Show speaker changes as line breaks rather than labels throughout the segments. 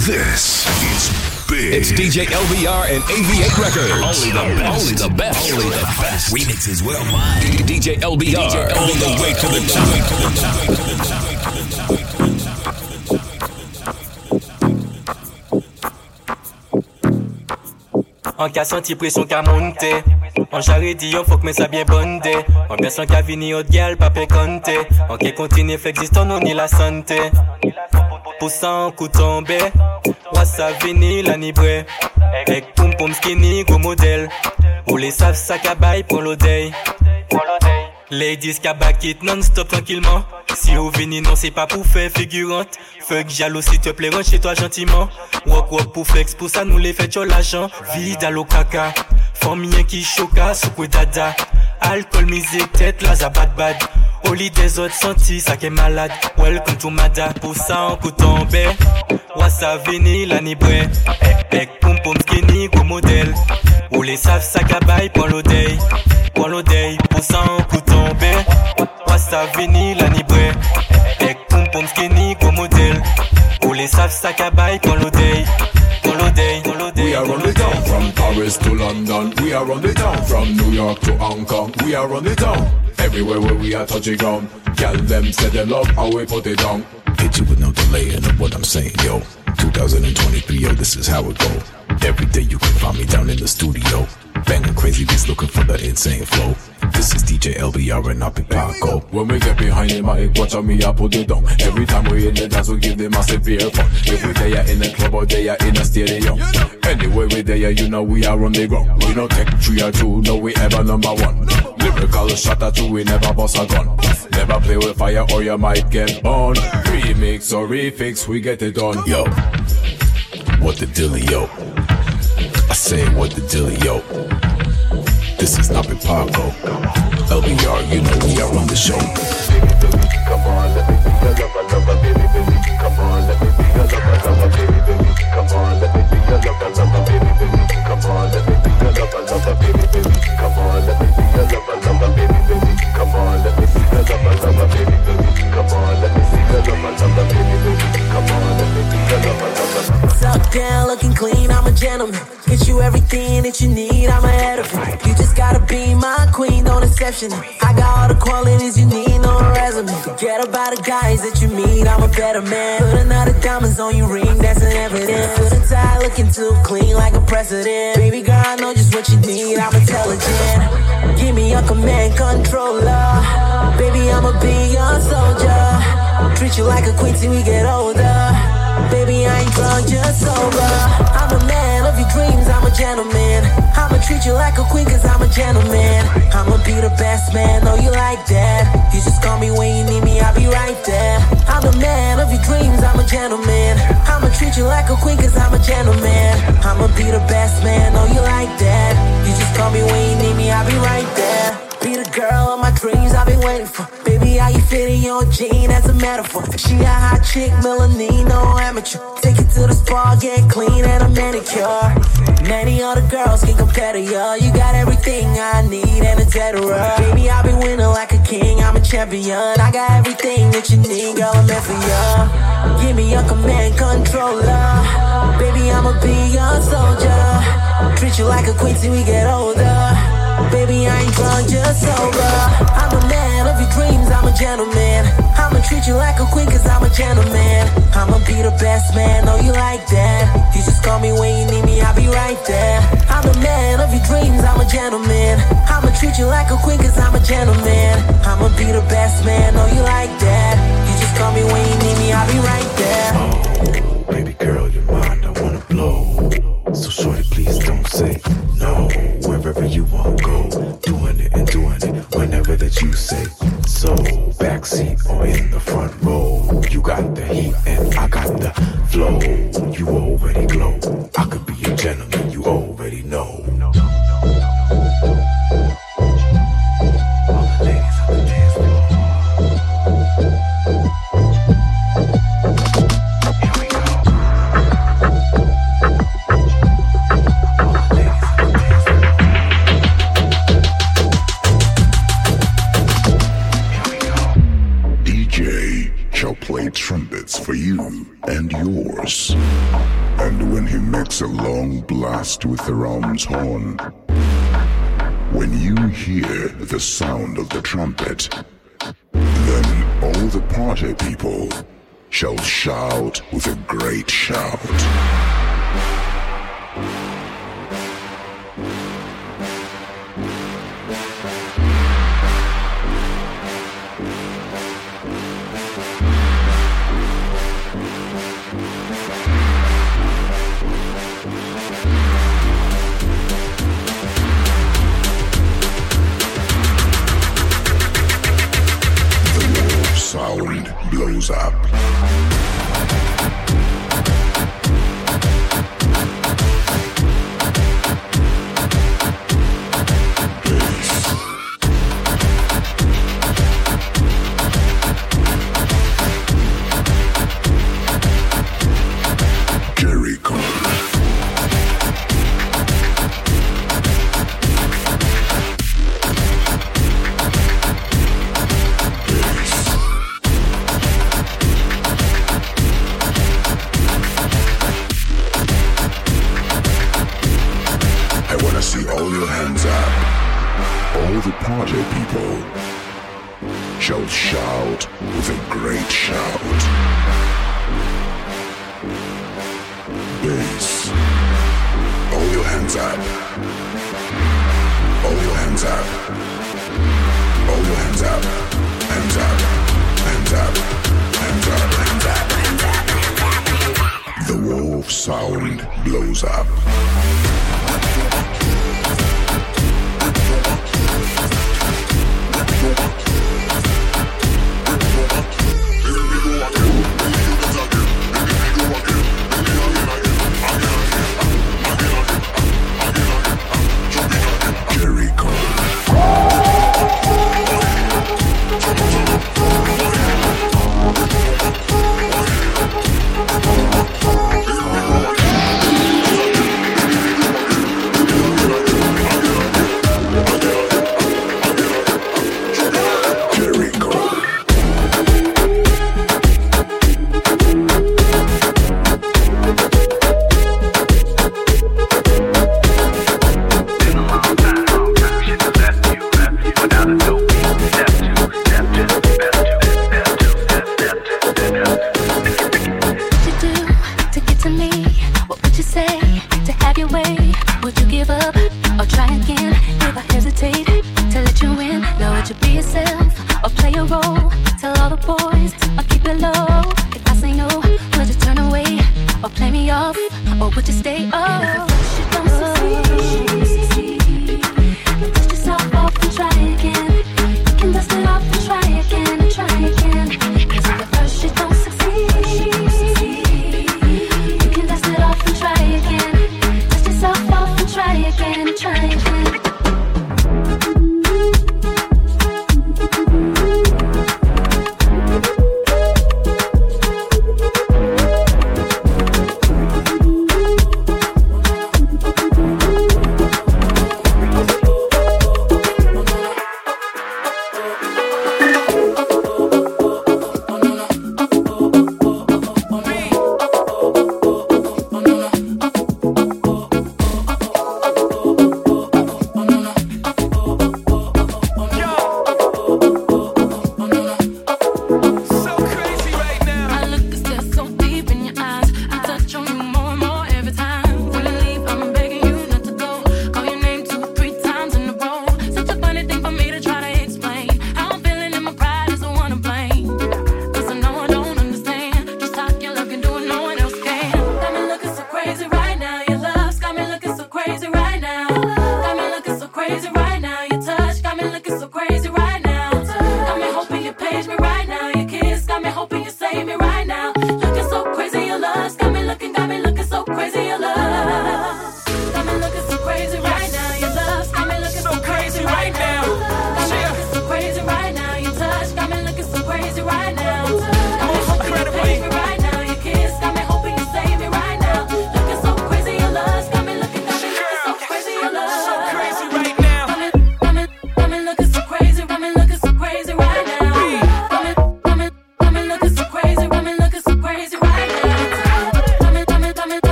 This is big.
It's DJ LBR and AV8 Records.
Only the best.
Only the best.
Only the best. Remixes worldwide.
DJ LBR.
All the way to the top.
An ka senti presyon ka monte An jare di yon fok men sa bien bonde An besan ka vini ot gal pa pe kante An ke kontine fe existan nou ni la sante Pousan kou tombe Wasa vini la ni bre Ek poum poum skinny go model Ou les sav sa ka bay pon lo day Ladies ka bakit non-stop tranquillement Si ou vini non c'est pas pour faire figurante. Fuck jaloux s'il te plaît rentre chez toi gentiment. Walk walk pour flex pour ça nous les fait sur l'argent. Vide à l'eau caca. Famille qui choca sous dada. Alcool musique tête là ça bad. Lit des autres sentis ça qui est malade. Welcome to Mada pour ça en coup tombé Wassa vini la ni bre Ek poum poum skinny go modèle. Ou les savent ça cabaye pour l'odey Pour l'odey pour ça en Wassa vini la ni bre Ek poum poum skinny go modèle Ou les savent ça cabaye pour l'odey Pour l'odey pour l'odey
We are on the town from Paris to London. We are on the town from New York to Hong Kong. We are on the town everywhere where we are touching ground. Tell them say they love how we put it down.
Hit you with no delay in what I'm saying, yo. 2023, yo, this is how it go. Every day you can find me down in the studio. Banging crazy beats looking for the insane flow. This is DJ LBR and I'll be Paco. Oh.
When we get behind the mic, watch how me I put it down. Every time we in the dance, we give them a severe fun. If we there in the club or they are in the stadium. Anyway, we there, you know we are on the ground. We don't take three or two, no we ever number one. Lyrical shot at two, we never bust a gun. Never play with fire or you might get burned. Remix or refix, we get it done.
Yo, what the dealio? I say what the dealio. This is not Paco. LBR, you know we are on the show.
Come on, let me be lover, lover, baby, baby. Come on, let me be lover, lover, baby, baby. Come on, let me be lover, lover, baby, baby. Come on, let me be lover, lover, baby, baby. Come on, let me be lover, lover, baby, baby. Come on, let me be lover, lover, baby, baby. Come on, let me your lover, lover, baby, baby. Come on, let me be lover, lover.
You everything that you need, I'm ahead of it. You just gotta be my queen, don't exception. I got all the qualities you need, no resume. Forget about the guys that you meet, I'm a better man. Put another diamonds on your ring, that's an evidence. Put a tie looking too clean, like a president. Baby girl, I know just what you need, I'm intelligent. Give me a command controller. Baby, I'ma be your soldier. Treat you like a queen till we get older. Baby, I ain't drunk, just sober. I'm a man your dreams, I'm a gentleman. I'ma treat you like a queen, cause I'm a gentleman. I'ma be the best man, know you like that. You just call me when you need me, I'll be right there. I'm the man of your dreams, I'm a gentleman. I'ma treat you like a queen, cause I'm a gentleman. I'ma be the best man, know you like that. You just call me when you need me, I'll be right there. Be the girl of my dreams I've been waiting for. Baby, how you fit in your jean as a metaphor? She a hot chick, melanin, no amateur. Take it to the spa, get clean and a manicure. Many other girls can compare to you. You got everything I need and etc. Baby, I've been winning like a king, I'm a champion. I got everything that you need, girl, I'm meant for you. Give me your command controller. Baby, I'ma be your soldier. Treat you like a queen till we get older. Baby, I ain't drunk, just sober. Dreams, I'm a gentleman. I'ma treat you like a queen, cause I'm a gentleman. I'ma be the best man, know you like that. You just call me when you need me, I'll be right there. I'm the man of your dreams, I'm a gentleman. I'ma treat you like a queen, cause I'm a gentleman. I'ma be the best man, know you like that. You just call me when you need me, I'll be right there.
Oh, baby girl, you're mine, I wanna blow. So shorty, please don't say no. Wherever you want, go. Doing it and doing it whenever that you say so. Backseat or in the front row. You got the heat and I got the flow. You already glow. I could be a gentleman, you already
a long blast with the ram's horn, when you hear the sound of the trumpet, then all the party people shall shout with a great shout.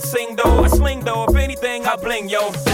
sing though, I sling though. If anything, I bling yo.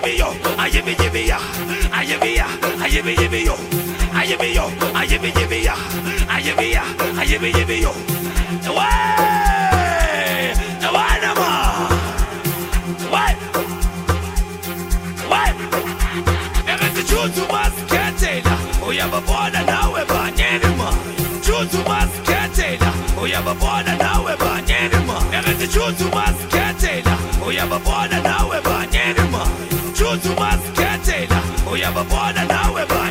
give Ayemi yo, give me ya, I give me
ya, I give me give yemi yo, ayemi yo, give me ya, me ya, ayemi yemi yo. Away,
away nama, away,
away. Erete
chutu
masketela, uyababona nawe banyeni ma. Chutu masketela, uyababona nawe banyeni ma. Erete chutu masketela, uyababona nawe banyeni mtutu masketela uyababona nawe ba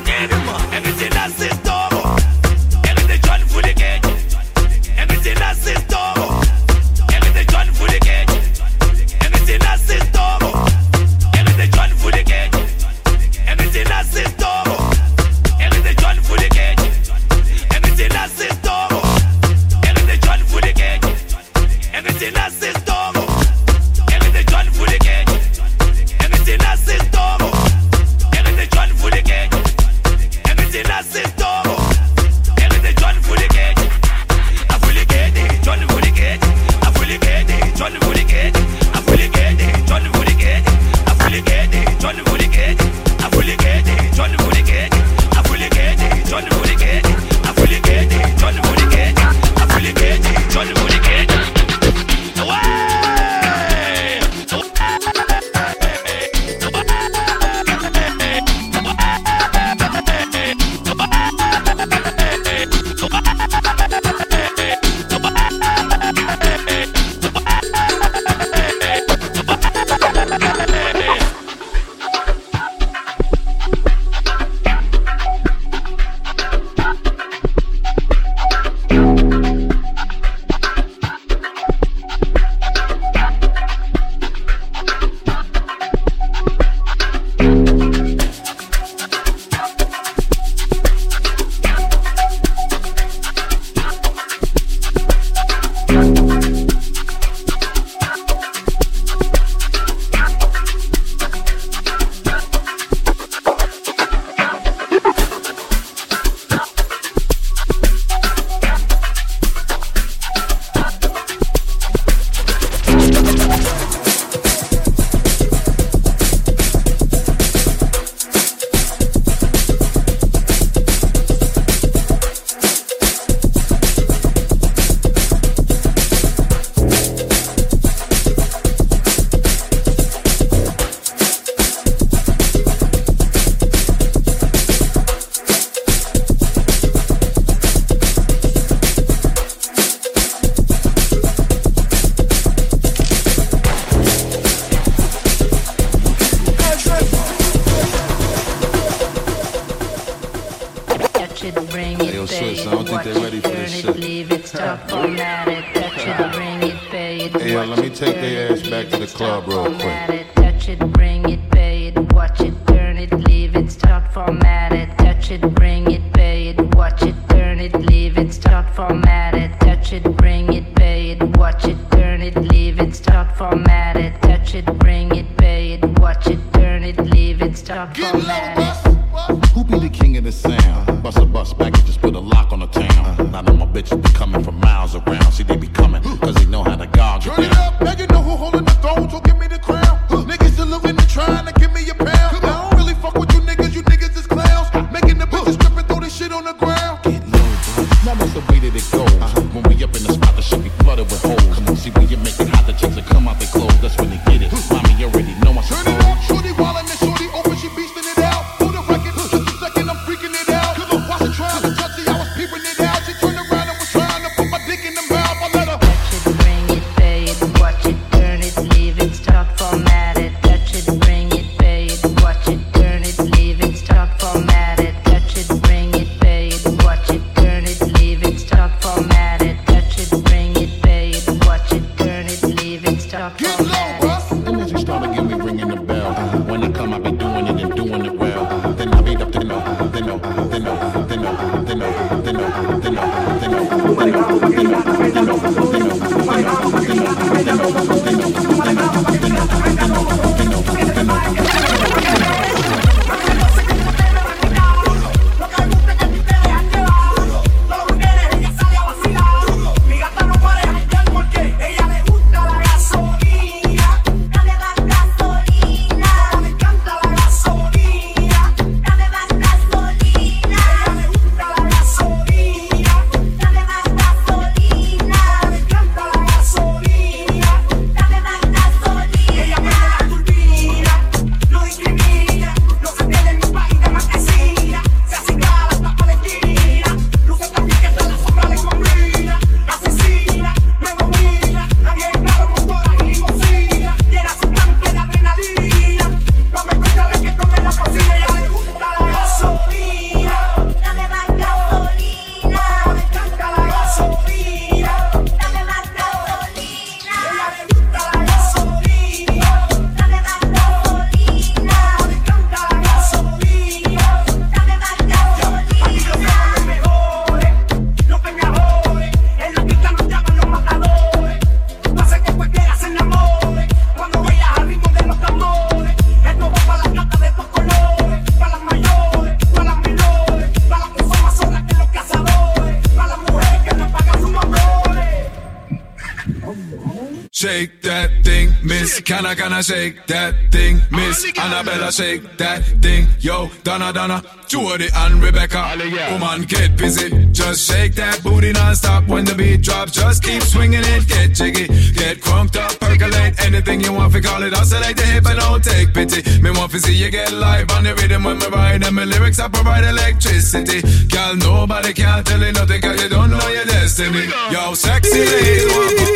I
shake that thing? Miss Annabella, shake that thing. Yo, Donna, Donna, Jody and Rebecca. Woman, get busy. Just shake that booty non-stop when the beat drops. Just keep swinging it, get jiggy. Get crunked up, percolate anything you want. We call it oscillate the hip and don't take pity. Me want to see you get live on the rhythm when me ride. And my lyrics I provide electricity. Girl, nobody can tell you nothing cause you don't know your destiny. Yo, sexy ladies want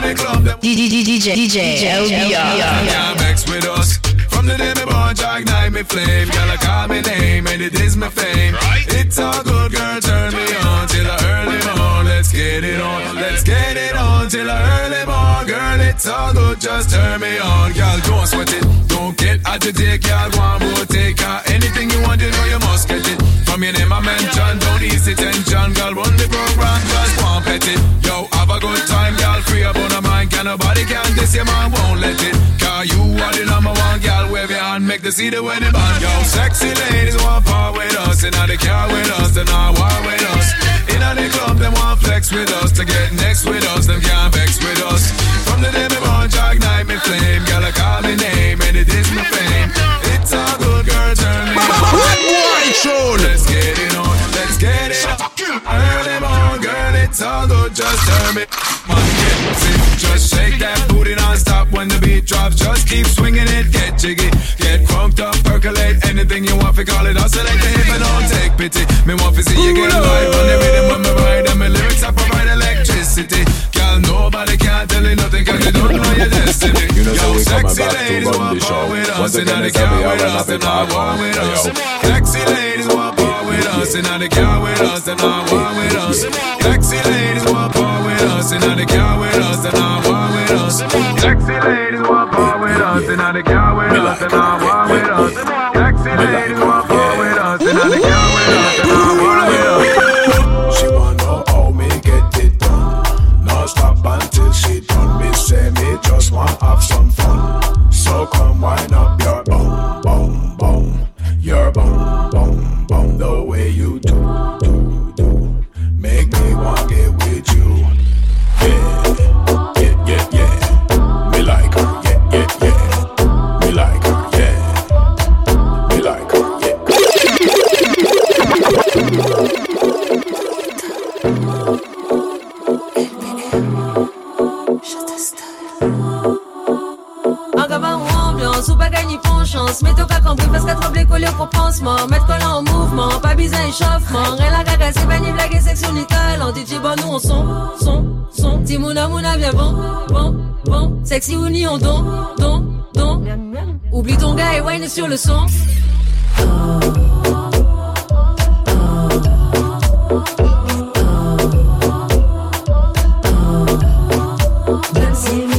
DJ DJ LBR.
Yeah, vex with us. From the day me born, Jack ignite me flame. Girl, I call me name and it is my fame. It's all good, girl, turn me on till the early morn. Let's get it on, let's get it on till the early morn. Girl, it's all good, just turn me on. Girl, don't sweat it, don't get agitated. Girl, one more take her. Anything you want, you know you must get it. From your name I mention, don't ease the tension. Girl, run the program, just one pet it. Yo, have a good time, girl, free up on the. Can nobody can this, your man won't let it. Cause you are the number one, girl, wave your hand, make the see the wedding band. Yo, sexy ladies want part with us, and they car with us, they not war with us. In the club, they want flex with us, to get next with us, them can't vex with us. From the day just turn me on. Get sick, just shake that booty non-stop when the beat drops. Just keep swinging it, get jiggy, get crunked up, percolate anything you want. We call it oscillate the hip and don't take pity. Me want to see you get live on the rhythm when me ride, and my lyrics I provide electricity. Girl, nobody can tell you nothing 'cause you don't know your destiny.
You know, so
Yo,
coming
sexy
back to
ladies
run
want
the show.
with us,
Once again, it's every
can't
hour and
us,
happy
and now
part
war with
one.
us.
Yo.
Sexy ladies want us, and now they can't with us, and now war with us. Sexy ladies want part with us, and now they can't with us, and now war with us. Sexy ladies want part with us, and now they can't with us, and now war with us. Sexy ladies want part with us, and now they can't with us, and now war with us.
She wanna how me get it done. No stop until she done. Me say me just want have some fun. So come wind up
pour pansement. Mettre collant en mouvement, pas besoin échauffement. Rien la caca, c'est bagné, blague et section nickel. En DJ, bon, nous on son, son, son. Timouna, mouna, bien bon, bon, bon. Sexy ou ni on don, don, don. Oublie ton gars et wine sur le son. C'est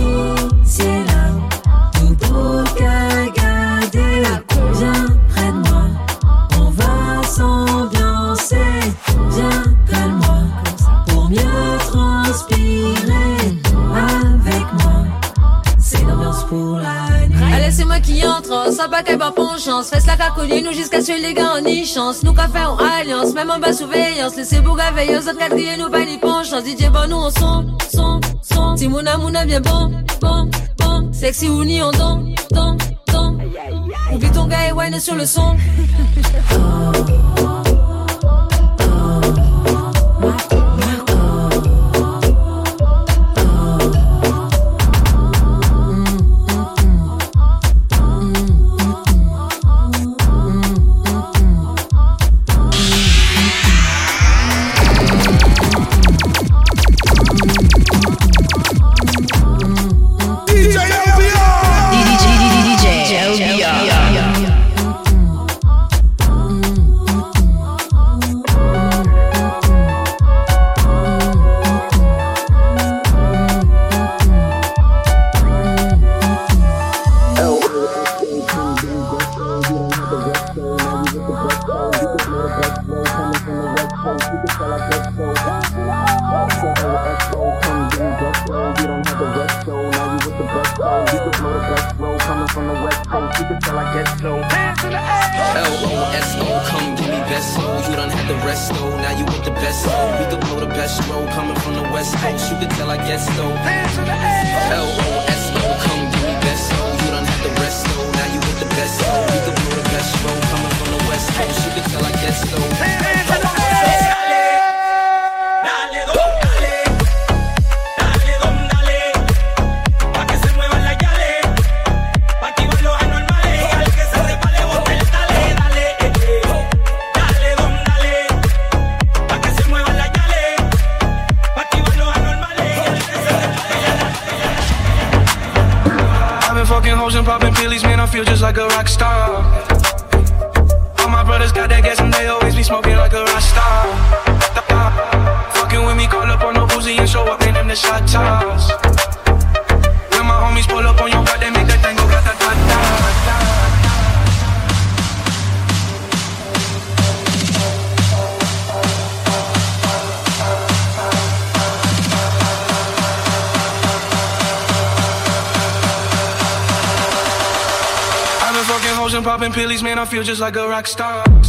pas chance. Fais la cacoline nous jusqu'à ce les gars en chance. Nous qu'à faire en alliance, même en bas surveillance. Laissez Bourga veilleuse, autres quatrième, nous pas ni penchance. DJ, bon, nous on son, son, son. Timouna, mouna, bien bon, bon, bon. Sexy ou ni on don, don, don. Oublie ton gars et wine sur le son.
From the West Coast. You can tell I
guess so. L O S O, come give me best so. You don't have to rest so. Now you with the best so. You can blow the best road coming from the West Coast. You can tell I
get so. like a rock star. pillies, man, I feel just like a rock star.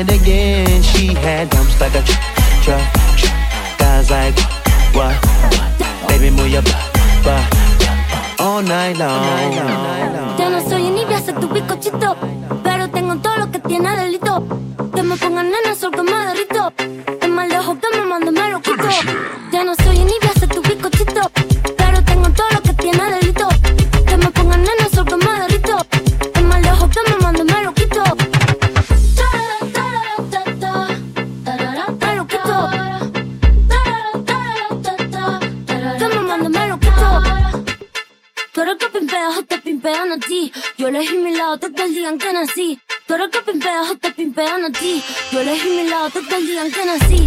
again. She had dumps like a guys like what. Baby, move your all night long.
Yo no soy envidia, soy tu bizcochito, pero tengo todo lo que tiene delito. Que me pongan en el sol que me derrito, que mal lejos que me me lo quito. digan que nací. Tú eres que pimpeas o te pimpean a ti. Yo elegí mi lado, te digan que nací.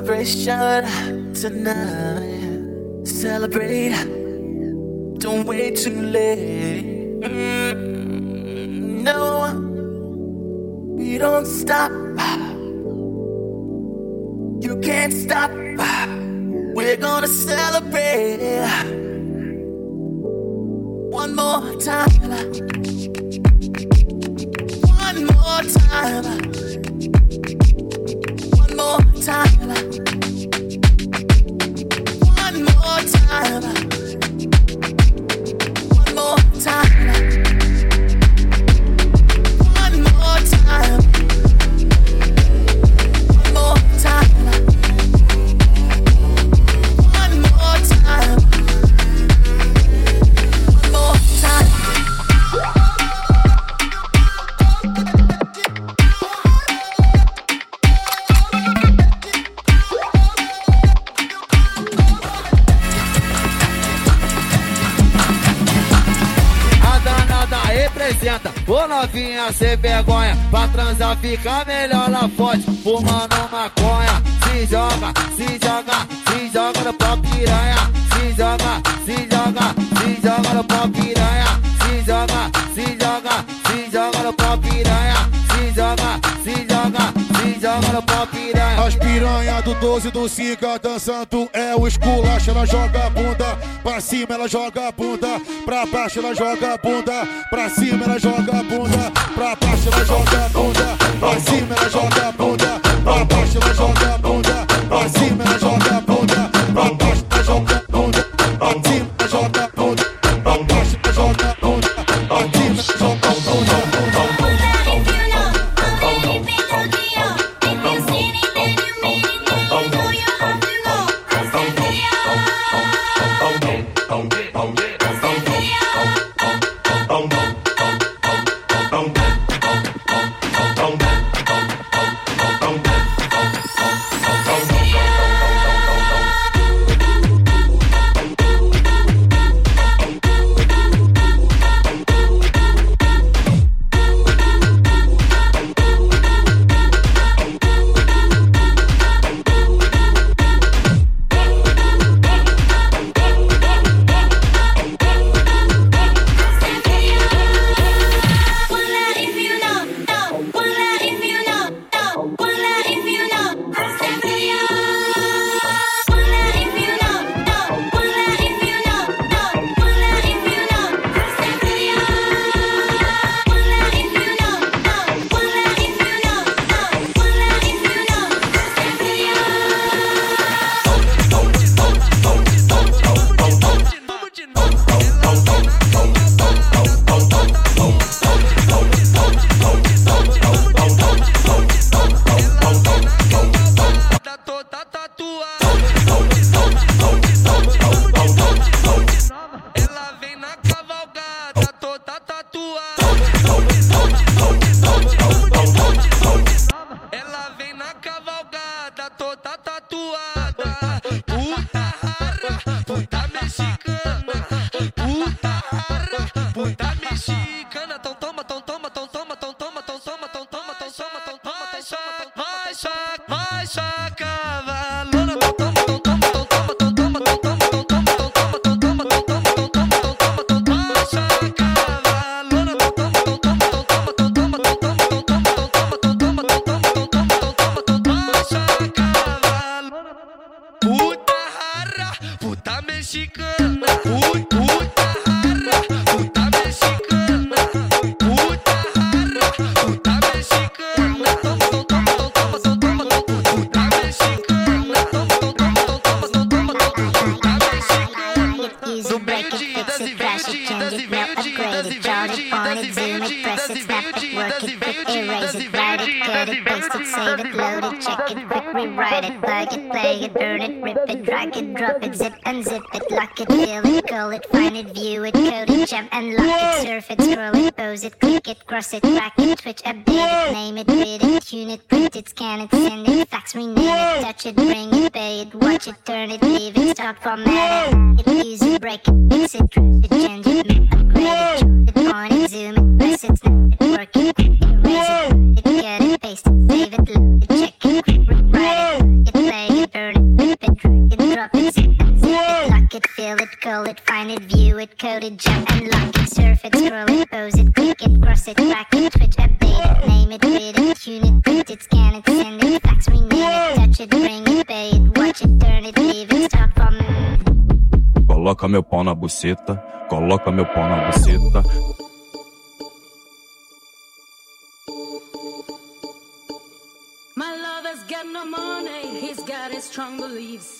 Celebration tonight.
Novinha sem vergonha. Pra transar fica melhor lá forte, fumando maconha. Se joga, se joga, se joga no pau piranha. Se joga, se joga, se joga no pau piranha. Se joga, se joga, se joga no pau piranha. Se joga, se joga, se joga no piranha.
As piranha do 12 do Siga dançando é o esculacho. Ela joga a bunda pra cima, ela joga a bunda pra baixo, ela joga a bunda pra cima, ela joga a bunda pra baixo, ela joga a bunda pra cima, ela joga a bunda pra baixo, ela joga a bunda pra cima, ela joga
name it, read it, tune it, print it, scan it, send it, fax, rename it, touch it, bring it, pay it, watch it, turn it, leave it, start format it, use it, break it, fix it, trash it, change it, make, upgrade it, chart it, on it, zoom it, press it, snap it, work it, erase it, it,
feel it, call it, find it, view it, code it, jump and lock it, surf it, scroll it, pose it, click it, cross it, track it, twitch, update it, name it, read it, tune it, print it, scan it, send it, fax, rename it, touch it, bring it, pay it, watch it, turn it, leave it, stop from
Coloca meu pau na buceta, coloca meu pau na buceta.
My lover's got no money, he's got his strong beliefs.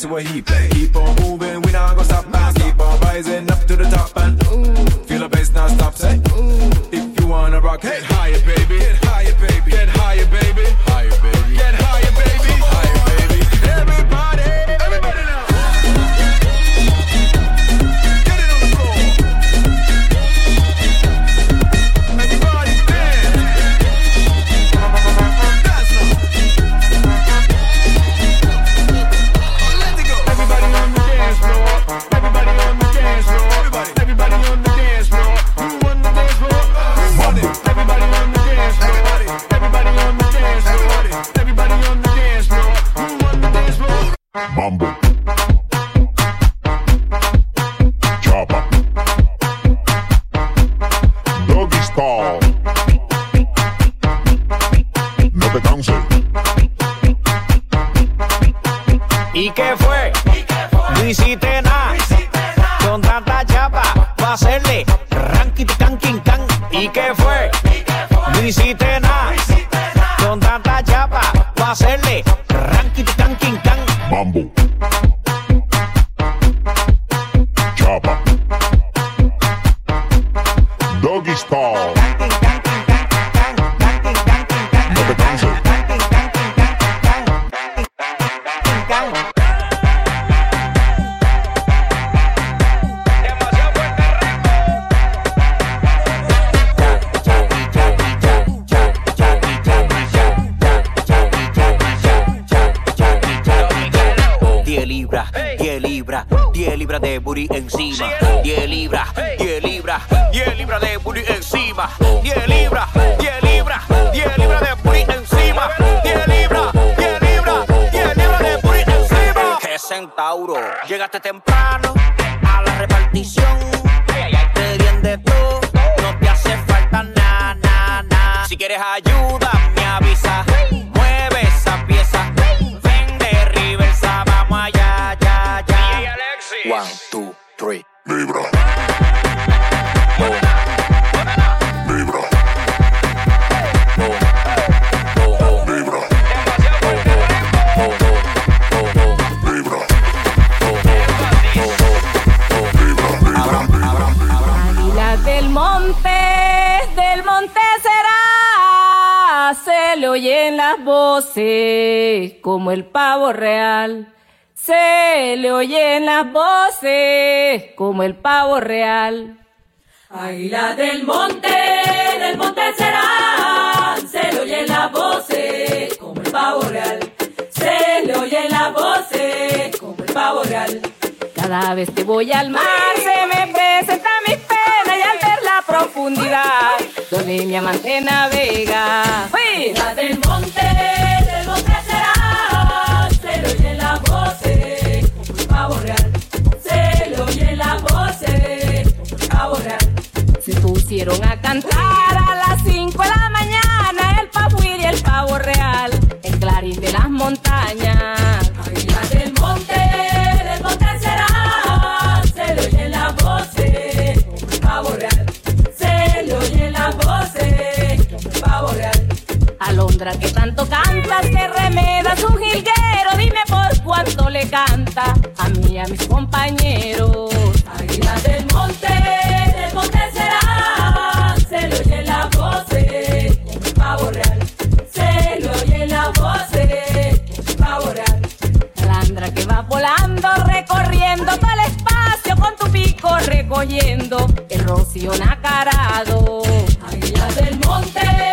to where he
real. Se le oyen las voces como el pavo real. Águila del monte, del monte será, se le oyen las voces como el pavo real, se le oyen las voces como el pavo real. Cada vez que voy al mar se me presenta mi pena y al ver la profundidad donde mi amante navega. Águila del monte. pusieron a cantar a las 5 de la mañana el papuir y el pavo real, el clarín de las montañas. Águila del monte, del monte será, se le oyen las voces, el pavo real, se le oyen las voces, el pavo real. Alondra que tanto canta, se remeda su jilguero, dime por cuánto le canta a mí y a mis compañeros. Águila del monte. recorriendo todo el espacio con tu pico recogiendo el rocío nacarado. Águila del monte.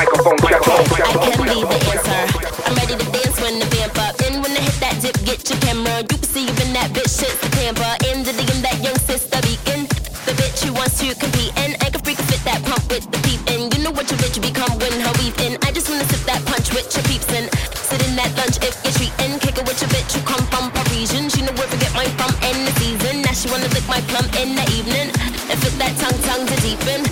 Microphone checker.
I can be the answer. I'm ready to dance when the vamp up. And when I hit that dip, get your camera. You can see even that bitch shit's the camper. In the in that young sister beacon. The bitch who wants to compete. And I can freak fit that pump with the peep. And you know what your bitch become when her weave in. I just wanna sip that punch with your peeps and sit in that lunch if you're treating. Kick it with your bitch who come from Parisian. She know where to get mine from in the season. Now she wanna lick my plum in the evening. And fit that tongue tongue to deepen.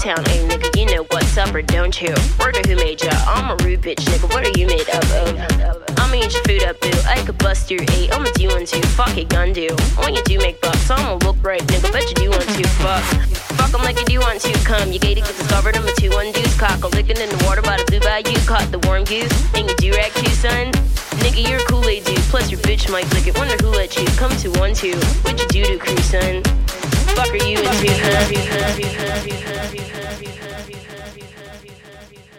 Uptown A nigga. You know what's up or don't you? Word of who made ya? I'm a rude bitch nigga. What are you made up of? I'ma eat your food up, boo. I could bust your eight. I'ma do one two. Fuck it, gun do. When you do make bucks, I'ma look right, nigga. Bet you do want to. Fuck. Fuck 'em like you do want to. Come, you gated, get discovered. I'm a two one deuce. Cock a licking in the water by the blue bayou. Caught the warm goose. And you do rag too, son. Nigga, you're a Kool-Aid dude. Plus your bitch might lick it. Wonder who let you come to one two. What you do to crew, son? Fuck are you into,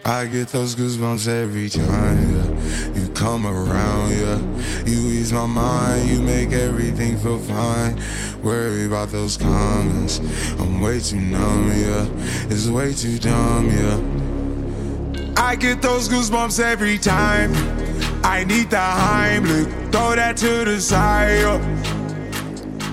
I get those goosebumps every time yeah. you come around. Yeah, you ease my mind, you make everything feel fine. Worry about those comments, I'm way too numb. Yeah, it's way too dumb. Yeah, I get those goosebumps every time. I need the Heimlich, throw that to the side. yeah.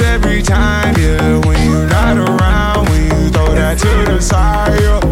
Every time, yeah. When you're not around, when you throw that to the side. yeah.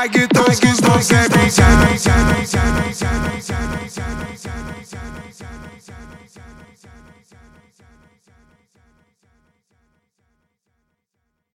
Ai que todos que estão sem.